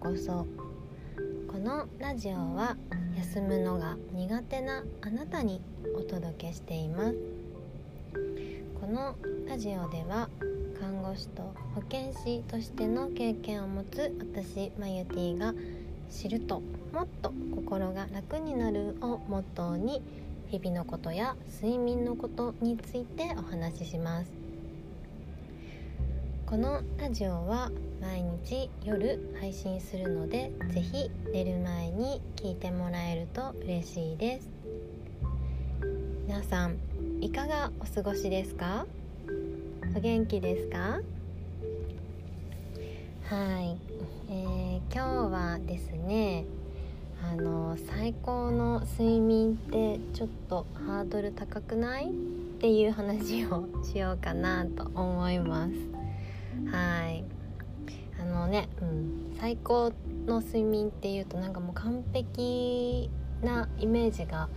こそ。このラジオは休むのが苦手なあなたにお届けしています。このラジオでは看護師と保健師としての経験を持つ私マユティが知るともっと心が楽になるをモットーに日々のことや睡眠のことについてお話しします。このラジオは毎日夜配信するのでぜひ寝る前に聞いてもらえると嬉しいです。皆さんいかがお過ごしですか？お元気ですか？はい、えー、今日はですねあの最高の睡眠ってちょっとハードル高くない？っていう話をしようかなと思います。はい。のね、うん、最高の睡眠っていうとなんかもう完璧なイメージが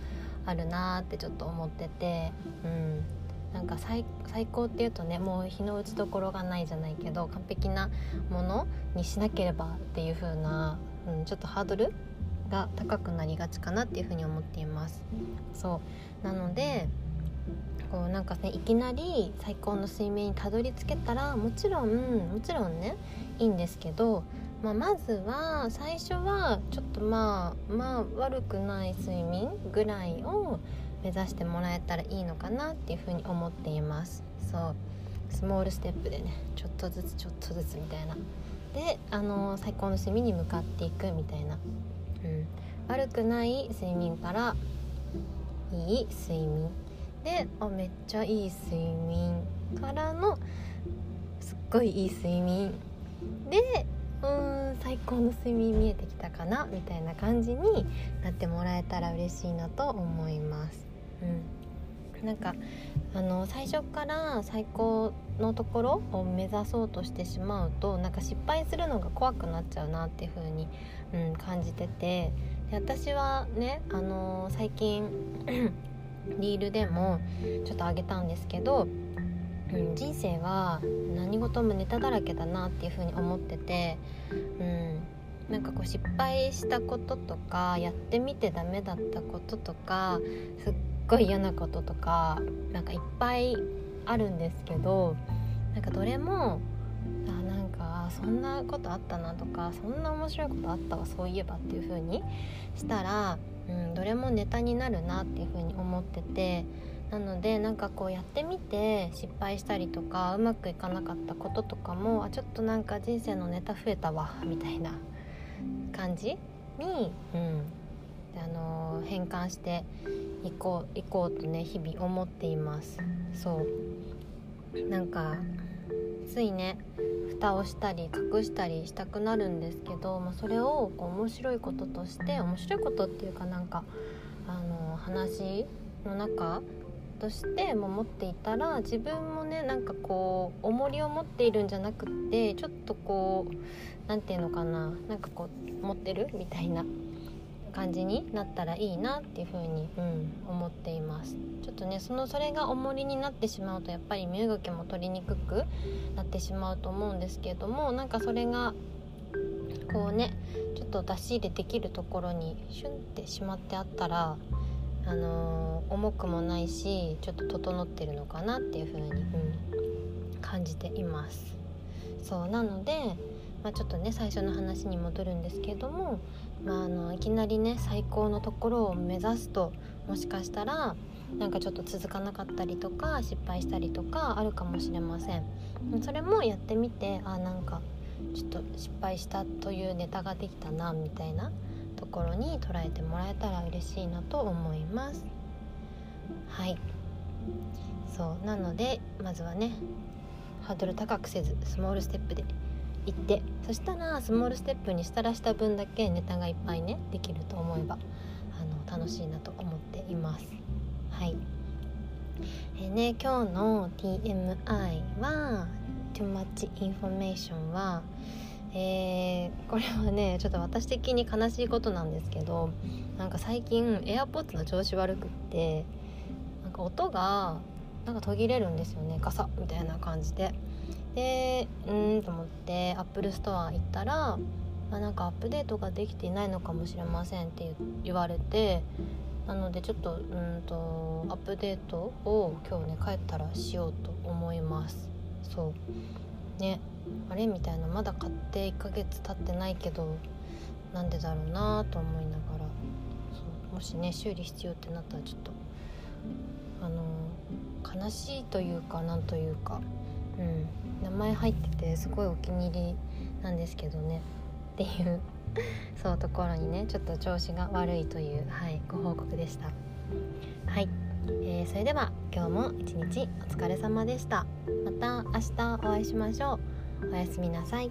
あるなってちょっと思ってて、うん、なんか最高っていうとねもう日の打ちどころがないじゃないけど完璧なものにしなければっていう風な、うん、ちょっとハードルが高くなりがちかなっていうふうに思っています。そう。なのでこうなんかねいきなり最高の睡眠にたどり着けたらもちろんもちろんねいいんですけど、まあ、まずは最初はちょっとまあまあ悪くない睡眠ぐらいを目指してもらえたらいいのかなっていうふうに思っています。そう。スモールステップでねちょっとずつちょっとずつみたいな。であの最高の睡眠に向かっていくみたいな。うん、悪くない睡眠からいい睡眠であめっちゃいい睡眠からのすっごいいい睡眠。でうん最高の睡眠見えてきたかな？みたいな感じになってもらえたら嬉しいなと思います。うん。なんかあの最初から最高のところを目指そうとしてしまうとなんか失敗するのが怖くなっちゃうなっていう風に、うん、感じてて。で私はね、あの最近リールでもちょっと上げたんですけど、うん、人生は何事もネタだらけだなっていう風に思ってて、うん、なんかこう失敗したこととかやってみてダメだったこととかすっごい嫌なこととかなんかいっぱいあるんですけどなんかどれもあなんかそんなことあったなとかそんな面白いことあったわそういえばっていう風にしたら、うん、どれもネタになるなっていう風に思っててなのでなんかこうやってみて失敗したりとかうまくいかなかったこととかもあちょっとなんか人生のネタ増えたわみたいな感じに、うん、あの変換していこういこうとね日々思っています。そう。なんかついね蓋をしたり隠したりしたくなるんですけど、まあ、それをこう面白いこととして面白いことっていうかなんかあの話の中としても持っていたら自分もねなんかこう重りを持っているんじゃなくってちょっとこう何て言うのかななんかこう持ってるみたいな感じになったらいいなっていう風に、うん、思っています。ちょっとねそのそれが重りになってしまうとやっぱり身動きも取りにくくなってしまうと思うんですけれどもなんかそれがこうねちょっと出し入れできるところにシュンってしまってあったらあのー、重くもないしちょっと整ってるのかなっていう風に、うん、感じています。そうなのでまあ、ちょっとね最初の話に戻るんですけれども、まあ、あのいきなりね最高のところを目指すともしかしたらなんかちょっと続かなかったりとか失敗したりとかあるかもしれません。それもやってみてあなんかちょっと失敗したというネタができたなみたいなところに捉えてもらえたら嬉しいなと思います。はい。そう。なのでまずはねハードル高くせずスモールステップで行ってそしたらスモールステップにしたらした分だけネタがいっぱいねできると思えばあの楽しいなと思っています。はい。えー、ね今日の TMI は Too Much Information はえー、これはねちょっと私的に悲しいことなんですけどなんか最近 AirPods の調子悪くってなんか音がなんか途切れるんですよねガサッみたいな感じで。でうんと思ってアップルストア行ったらまあ、なんかアップデートができていないのかもしれませんって言われてなのでちょっとうんとアップデートを今日ね帰ったらしようと思います。そう。ね。あれみたいなまだ買って1ヶ月経ってないけどなんでだろうなと思いながら。そう。もしね修理必要ってなったらちょっとあの悲しいというかなんというか。うん。前入っててすごいお気に入りなんですけどね。っていうそうところにねちょっと調子が悪いという、はい、ご報告でした。はい、えー、それでは今日も一日お疲れ様でした。また明日お会いしましょう。おやすみなさい。